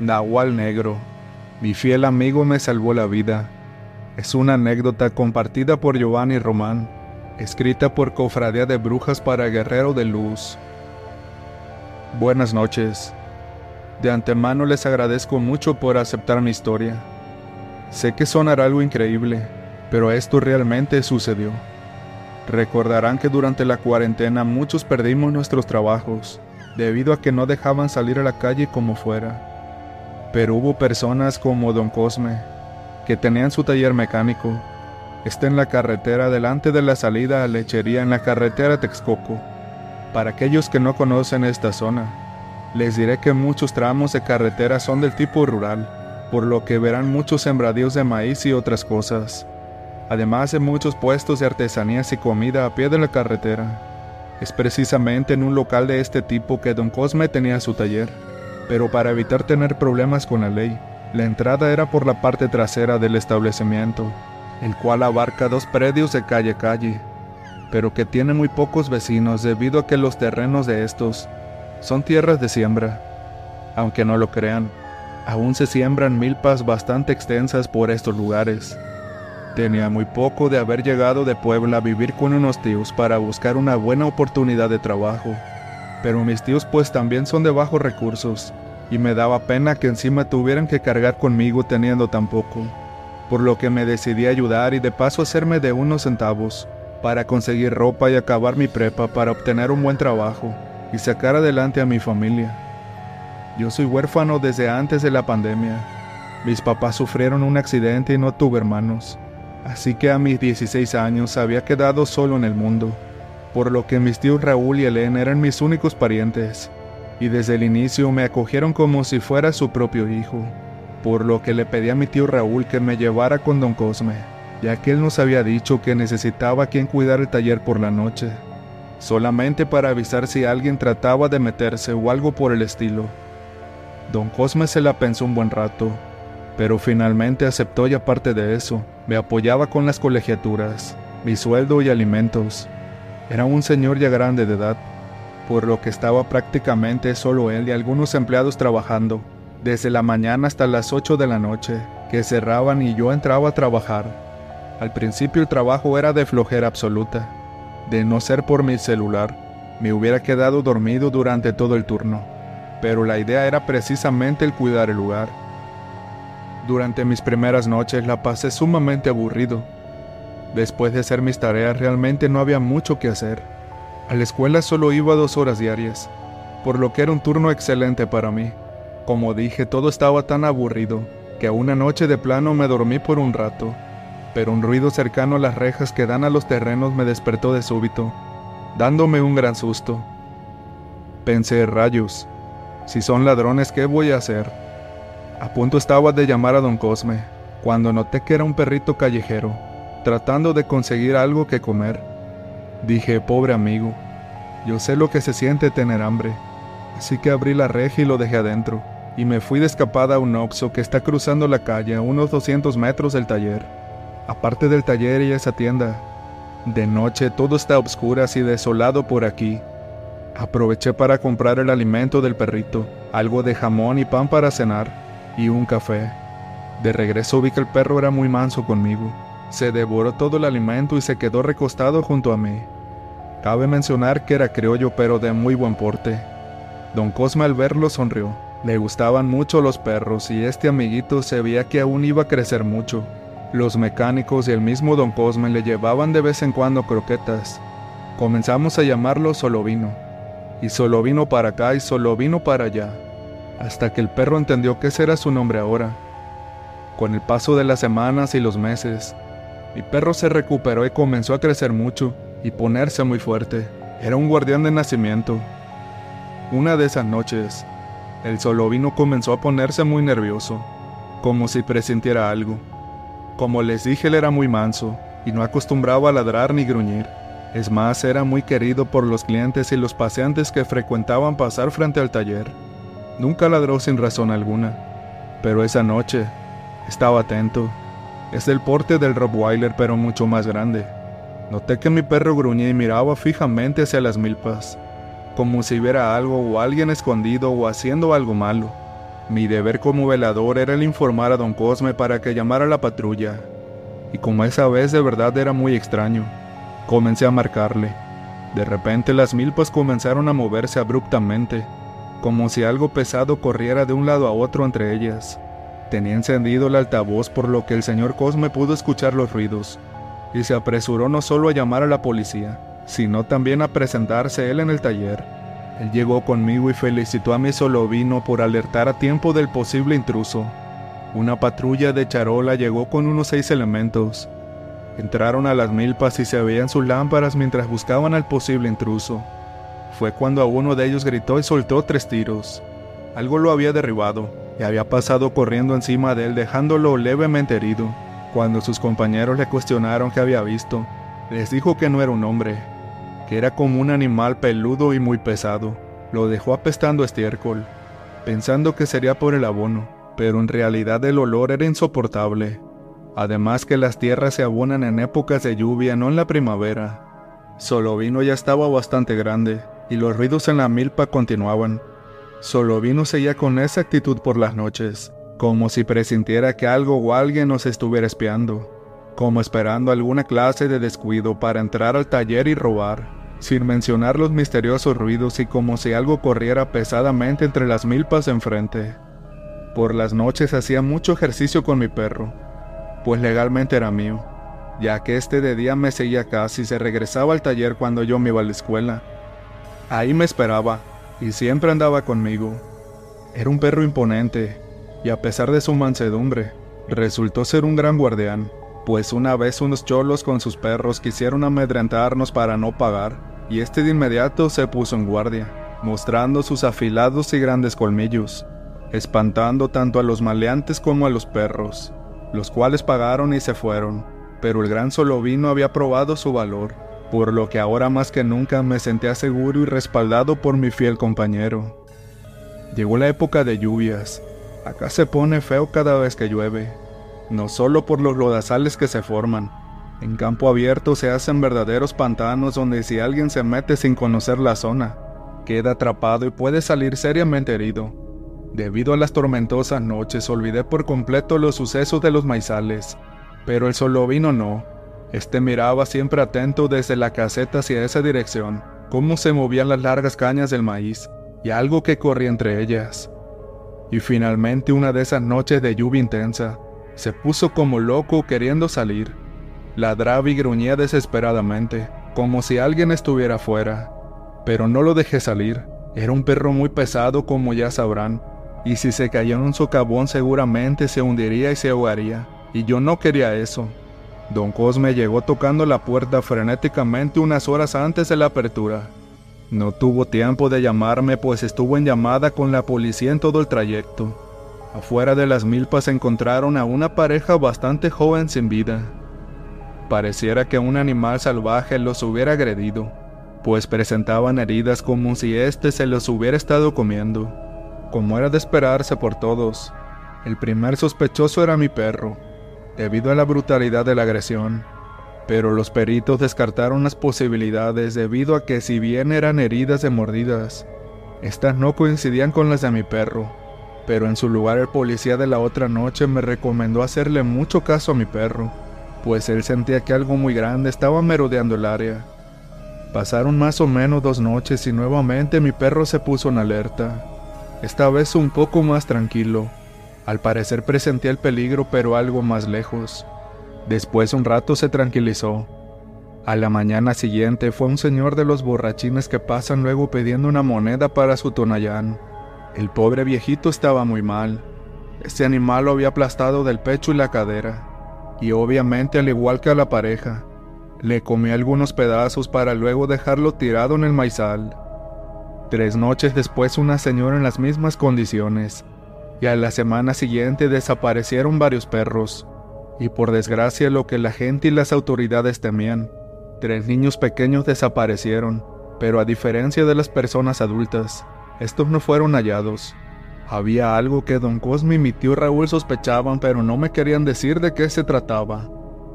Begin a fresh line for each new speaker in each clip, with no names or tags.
Nahual Negro. Mi fiel amigo me salvó la vida. Es una anécdota compartida por Giovanni Román, escrita por Cofradía de Brujas para Guerrero de Luz. Buenas noches. De antemano les agradezco mucho por aceptar mi historia. Sé que sonará algo increíble, pero esto realmente sucedió. Recordarán que durante la cuarentena muchos perdimos nuestros trabajos, debido a que no dejaban salir a la calle como fuera pero hubo personas como don Cosme, que tenían su taller mecánico. Está en la carretera delante de la salida a lechería en la carretera Texcoco. Para aquellos que no conocen esta zona, les diré que muchos tramos de carretera son del tipo rural, por lo que verán muchos sembradíos de maíz y otras cosas, además de muchos puestos de artesanías y comida a pie de la carretera. Es precisamente en un local de este tipo que don Cosme tenía su taller pero para evitar tener problemas con la ley, la entrada era por la parte trasera del establecimiento, el cual abarca dos predios de calle a calle, pero que tiene muy pocos vecinos debido a que los terrenos de estos son tierras de siembra. Aunque no lo crean, aún se siembran milpas bastante extensas por estos lugares. Tenía muy poco de haber llegado de Puebla a vivir con unos tíos para buscar una buena oportunidad de trabajo pero mis tíos pues también son de bajos recursos, y me daba pena que encima tuvieran que cargar conmigo teniendo tan poco, por lo que me decidí a ayudar y de paso hacerme de unos centavos, para conseguir ropa y acabar mi prepa para obtener un buen trabajo y sacar adelante a mi familia. Yo soy huérfano desde antes de la pandemia. Mis papás sufrieron un accidente y no tuve hermanos, así que a mis 16 años había quedado solo en el mundo por lo que mis tíos Raúl y Elena eran mis únicos parientes, y desde el inicio me acogieron como si fuera su propio hijo, por lo que le pedí a mi tío Raúl que me llevara con don Cosme, ya que él nos había dicho que necesitaba quien cuidara el taller por la noche, solamente para avisar si alguien trataba de meterse o algo por el estilo. Don Cosme se la pensó un buen rato, pero finalmente aceptó y aparte de eso, me apoyaba con las colegiaturas, mi sueldo y alimentos, era un señor ya grande de edad, por lo que estaba prácticamente solo él y algunos empleados trabajando, desde la mañana hasta las 8 de la noche, que cerraban y yo entraba a trabajar. Al principio el trabajo era de flojera absoluta. De no ser por mi celular, me hubiera quedado dormido durante todo el turno, pero la idea era precisamente el cuidar el lugar. Durante mis primeras noches la pasé sumamente aburrido, Después de hacer mis tareas realmente no había mucho que hacer. A la escuela solo iba dos horas diarias, por lo que era un turno excelente para mí. Como dije, todo estaba tan aburrido, que una noche de plano me dormí por un rato, pero un ruido cercano a las rejas que dan a los terrenos me despertó de súbito, dándome un gran susto. Pensé, rayos, si son ladrones, ¿qué voy a hacer? A punto estaba de llamar a don Cosme, cuando noté que era un perrito callejero tratando de conseguir algo que comer. Dije, pobre amigo, yo sé lo que se siente tener hambre, así que abrí la reja y lo dejé adentro, y me fui de escapada a un Oxo que está cruzando la calle a unos 200 metros del taller. Aparte del taller y esa tienda, de noche todo está oscuro y desolado por aquí. Aproveché para comprar el alimento del perrito, algo de jamón y pan para cenar, y un café. De regreso vi que el perro era muy manso conmigo se devoró todo el alimento y se quedó recostado junto a mí. Cabe mencionar que era criollo pero de muy buen porte. Don Cosme al verlo sonrió. Le gustaban mucho los perros y este amiguito se veía que aún iba a crecer mucho. Los mecánicos y el mismo Don Cosme le llevaban de vez en cuando croquetas. Comenzamos a llamarlo Solovino. Y solo vino para acá y solo vino para allá. Hasta que el perro entendió que ese era su nombre ahora. Con el paso de las semanas y los meses, mi perro se recuperó y comenzó a crecer mucho y ponerse muy fuerte. Era un guardián de nacimiento. Una de esas noches, el solovino comenzó a ponerse muy nervioso, como si presintiera algo. Como les dije, él era muy manso y no acostumbraba a ladrar ni gruñir. Es más, era muy querido por los clientes y los paseantes que frecuentaban pasar frente al taller. Nunca ladró sin razón alguna, pero esa noche estaba atento es del porte del Rottweiler pero mucho más grande. Noté que mi perro gruñía y miraba fijamente hacia las milpas, como si viera algo o alguien escondido o haciendo algo malo. Mi deber como velador era el informar a don Cosme para que llamara a la patrulla. Y como esa vez de verdad era muy extraño, comencé a marcarle. De repente las milpas comenzaron a moverse abruptamente, como si algo pesado corriera de un lado a otro entre ellas. Tenía encendido el altavoz por lo que el señor Cosme pudo escuchar los ruidos, y se apresuró no solo a llamar a la policía, sino también a presentarse él en el taller. Él llegó conmigo y felicitó a mi solovino por alertar a tiempo del posible intruso. Una patrulla de charola llegó con unos seis elementos. Entraron a las milpas y se veían sus lámparas mientras buscaban al posible intruso. Fue cuando a uno de ellos gritó y soltó tres tiros. Algo lo había derribado y había pasado corriendo encima de él dejándolo levemente herido. Cuando sus compañeros le cuestionaron qué había visto, les dijo que no era un hombre, que era como un animal peludo y muy pesado. Lo dejó apestando estiércol, pensando que sería por el abono, pero en realidad el olor era insoportable. Además que las tierras se abonan en épocas de lluvia, no en la primavera. Solovino ya estaba bastante grande, y los ruidos en la milpa continuaban. Solovino seguía con esa actitud por las noches, como si presintiera que algo o alguien nos estuviera espiando, como esperando alguna clase de descuido para entrar al taller y robar sin mencionar los misteriosos ruidos y como si algo corriera pesadamente entre las milpas enfrente. Por las noches hacía mucho ejercicio con mi perro, pues legalmente era mío, ya que este de día me seguía casi y se regresaba al taller cuando yo me iba a la escuela. Ahí me esperaba y siempre andaba conmigo. Era un perro imponente y a pesar de su mansedumbre, resultó ser un gran guardián pues una vez unos cholos con sus perros quisieron amedrentarnos para no pagar, y este de inmediato se puso en guardia, mostrando sus afilados y grandes colmillos, espantando tanto a los maleantes como a los perros, los cuales pagaron y se fueron, pero el gran solovino había probado su valor, por lo que ahora más que nunca me sentía seguro y respaldado por mi fiel compañero. Llegó la época de lluvias, acá se pone feo cada vez que llueve, no solo por los lodazales que se forman. En campo abierto se hacen verdaderos pantanos donde si alguien se mete sin conocer la zona, queda atrapado y puede salir seriamente herido. Debido a las tormentosas noches olvidé por completo los sucesos de los maizales, pero el solovino no. Este miraba siempre atento desde la caseta hacia esa dirección, cómo se movían las largas cañas del maíz y algo que corría entre ellas. Y finalmente una de esas noches de lluvia intensa, se puso como loco queriendo salir. Ladraba y gruñía desesperadamente, como si alguien estuviera afuera. Pero no lo dejé salir. Era un perro muy pesado como ya sabrán, y si se cayó en un socavón seguramente se hundiría y se ahogaría, y yo no quería eso. Don Cosme llegó tocando la puerta frenéticamente unas horas antes de la apertura. No tuvo tiempo de llamarme pues estuvo en llamada con la policía en todo el trayecto. Afuera de las milpas encontraron a una pareja bastante joven sin vida. Pareciera que un animal salvaje los hubiera agredido, pues presentaban heridas como si éste se los hubiera estado comiendo. Como era de esperarse por todos, el primer sospechoso era mi perro, debido a la brutalidad de la agresión. Pero los peritos descartaron las posibilidades debido a que si bien eran heridas de mordidas, estas no coincidían con las de mi perro pero en su lugar el policía de la otra noche me recomendó hacerle mucho caso a mi perro, pues él sentía que algo muy grande estaba merodeando el área. Pasaron más o menos dos noches y nuevamente mi perro se puso en alerta, esta vez un poco más tranquilo. Al parecer presentía el peligro pero algo más lejos. Después un rato se tranquilizó. A la mañana siguiente fue un señor de los borrachines que pasan luego pidiendo una moneda para su tonayán. El pobre viejito estaba muy mal. Este animal lo había aplastado del pecho y la cadera, y obviamente al igual que a la pareja, le comí algunos pedazos para luego dejarlo tirado en el maizal. Tres noches después una señora en las mismas condiciones, y a la semana siguiente desaparecieron varios perros, y por desgracia lo que la gente y las autoridades temían, tres niños pequeños desaparecieron, pero a diferencia de las personas adultas, estos no fueron hallados. Había algo que don Cosme y mi tío Raúl sospechaban, pero no me querían decir de qué se trataba,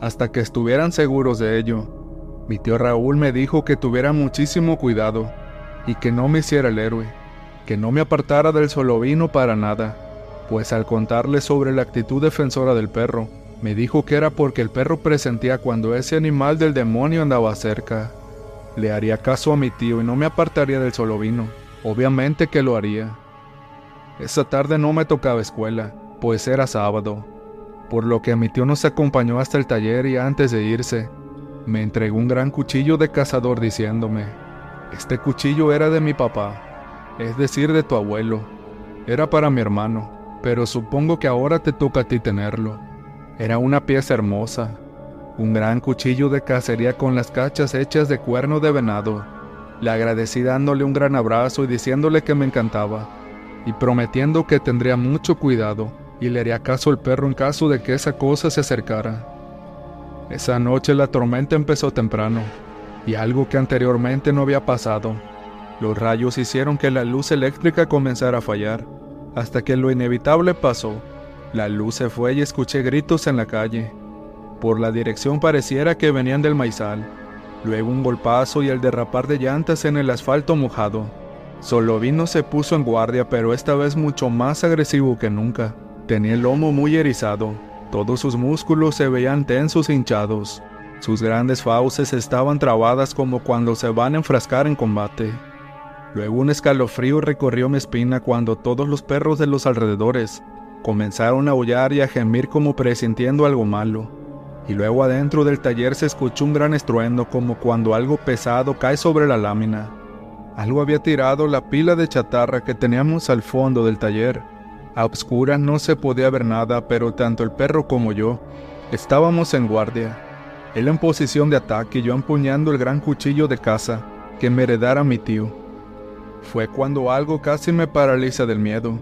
hasta que estuvieran seguros de ello. Mi tío Raúl me dijo que tuviera muchísimo cuidado y que no me hiciera el héroe, que no me apartara del solovino para nada, pues al contarle sobre la actitud defensora del perro, me dijo que era porque el perro presentía cuando ese animal del demonio andaba cerca. Le haría caso a mi tío y no me apartaría del solo vino. Obviamente que lo haría. Esa tarde no me tocaba escuela, pues era sábado, por lo que mi tío nos acompañó hasta el taller y antes de irse, me entregó un gran cuchillo de cazador diciéndome, este cuchillo era de mi papá, es decir, de tu abuelo, era para mi hermano, pero supongo que ahora te toca a ti tenerlo. Era una pieza hermosa, un gran cuchillo de cacería con las cachas hechas de cuerno de venado. Le agradecí dándole un gran abrazo y diciéndole que me encantaba, y prometiendo que tendría mucho cuidado y le haría caso al perro en caso de que esa cosa se acercara. Esa noche la tormenta empezó temprano, y algo que anteriormente no había pasado. Los rayos hicieron que la luz eléctrica comenzara a fallar, hasta que lo inevitable pasó. La luz se fue y escuché gritos en la calle. Por la dirección pareciera que venían del maizal. Luego un golpazo y el derrapar de llantas en el asfalto mojado. Solovino se puso en guardia, pero esta vez mucho más agresivo que nunca. Tenía el lomo muy erizado. Todos sus músculos se veían tensos e hinchados. Sus grandes fauces estaban trabadas como cuando se van a enfrascar en combate. Luego un escalofrío recorrió mi espina cuando todos los perros de los alrededores comenzaron a aullar y a gemir como presintiendo algo malo. Y luego adentro del taller se escuchó un gran estruendo como cuando algo pesado cae sobre la lámina. Algo había tirado la pila de chatarra que teníamos al fondo del taller. A obscuras no se podía ver nada, pero tanto el perro como yo estábamos en guardia. Él en posición de ataque y yo empuñando el gran cuchillo de caza que me heredara mi tío. Fue cuando algo casi me paraliza del miedo.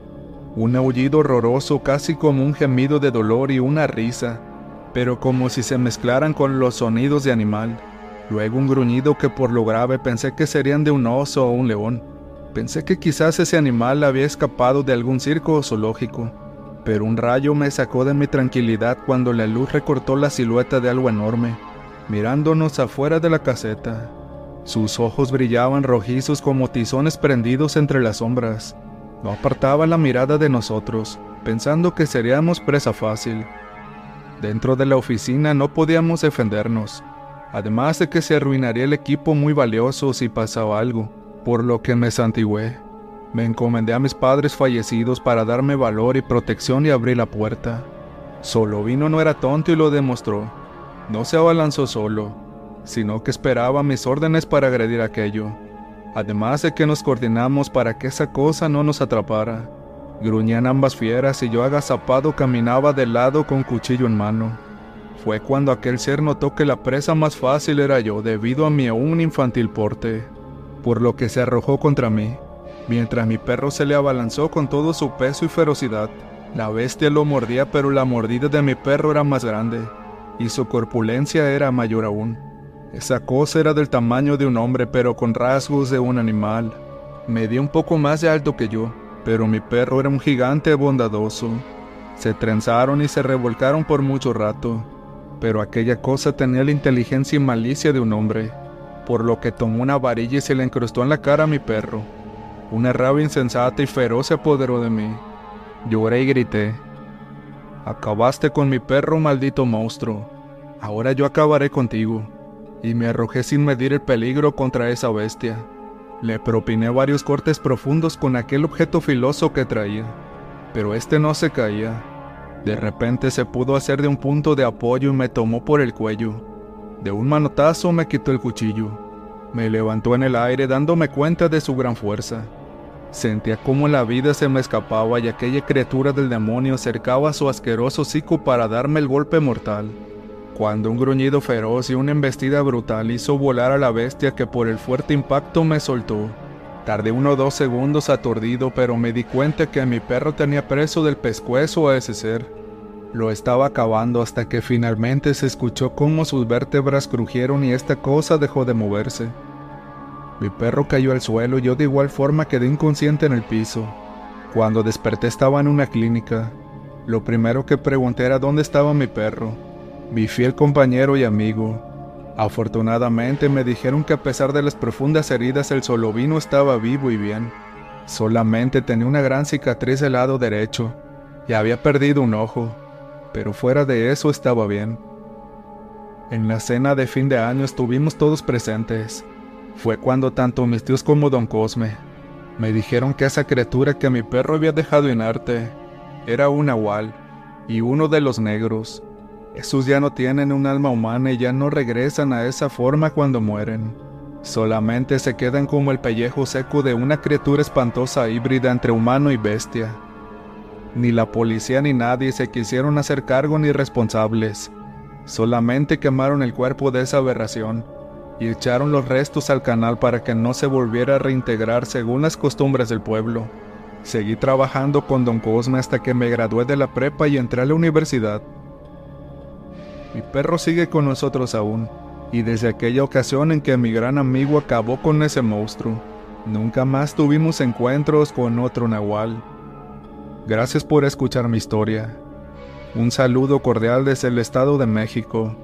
Un aullido horroroso casi como un gemido de dolor y una risa, pero como si se mezclaran con los sonidos de animal. Luego un gruñido que por lo grave pensé que serían de un oso o un león. Pensé que quizás ese animal había escapado de algún circo zoológico, pero un rayo me sacó de mi tranquilidad cuando la luz recortó la silueta de algo enorme, mirándonos afuera de la caseta. Sus ojos brillaban rojizos como tizones prendidos entre las sombras. No apartaba la mirada de nosotros, pensando que seríamos presa fácil. Dentro de la oficina no podíamos defendernos, además de que se arruinaría el equipo muy valioso si pasaba algo, por lo que me santigué. Me encomendé a mis padres fallecidos para darme valor y protección y abrí la puerta. Solo vino no era tonto y lo demostró. No se abalanzó solo, sino que esperaba mis órdenes para agredir aquello, además de que nos coordinamos para que esa cosa no nos atrapara. Gruñían ambas fieras y yo agazapado caminaba de lado con cuchillo en mano. Fue cuando aquel ser notó que la presa más fácil era yo debido a mi aún infantil porte, por lo que se arrojó contra mí, mientras mi perro se le abalanzó con todo su peso y ferocidad. La bestia lo mordía pero la mordida de mi perro era más grande, y su corpulencia era mayor aún. Esa cosa era del tamaño de un hombre, pero con rasgos de un animal. Medía un poco más de alto que yo, pero mi perro era un gigante bondadoso. Se trenzaron y se revolcaron por mucho rato, pero aquella cosa tenía la inteligencia y malicia de un hombre, por lo que tomó una varilla y se le incrustó en la cara a mi perro. Una rabia insensata y feroz se apoderó de mí. Lloré y grité. Acabaste con mi perro, maldito monstruo. Ahora yo acabaré contigo y me arrojé sin medir el peligro contra esa bestia. Le propiné varios cortes profundos con aquel objeto filoso que traía, pero este no se caía. De repente se pudo hacer de un punto de apoyo y me tomó por el cuello. De un manotazo me quitó el cuchillo. Me levantó en el aire dándome cuenta de su gran fuerza. Sentía como la vida se me escapaba y aquella criatura del demonio cercaba su asqueroso hocico para darme el golpe mortal cuando un gruñido feroz y una embestida brutal hizo volar a la bestia que por el fuerte impacto me soltó. Tardé uno o dos segundos aturdido, pero me di cuenta que mi perro tenía preso del pescuezo a ese ser. Lo estaba acabando hasta que finalmente se escuchó cómo sus vértebras crujieron y esta cosa dejó de moverse. Mi perro cayó al suelo y yo de igual forma quedé inconsciente en el piso. Cuando desperté estaba en una clínica. Lo primero que pregunté era dónde estaba mi perro mi fiel compañero y amigo. Afortunadamente me dijeron que a pesar de las profundas heridas el solovino estaba vivo y bien. Solamente tenía una gran cicatriz del lado derecho, y había perdido un ojo, pero fuera de eso estaba bien. En la cena de fin de año estuvimos todos presentes. Fue cuando tanto mis tíos como don Cosme me dijeron que esa criatura que mi perro había dejado inerte era un nahual y uno de los negros. Esos ya no tienen un alma humana y ya no regresan a esa forma cuando mueren. Solamente se quedan como el pellejo seco de una criatura espantosa híbrida entre humano y bestia. Ni la policía ni nadie se quisieron hacer cargo ni responsables. Solamente quemaron el cuerpo de esa aberración y echaron los restos al canal para que no se volviera a reintegrar según las costumbres del pueblo. Seguí trabajando con don Cosme hasta que me gradué de la prepa y entré a la universidad. Mi perro sigue con nosotros aún, y desde aquella ocasión en que mi gran amigo acabó con ese monstruo, nunca más tuvimos encuentros con otro nahual. Gracias por escuchar mi historia. Un saludo cordial desde el Estado de México.